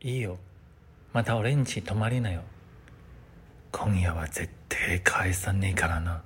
いいよ。また俺んち泊まりなよ。今夜は絶対返さねえからな。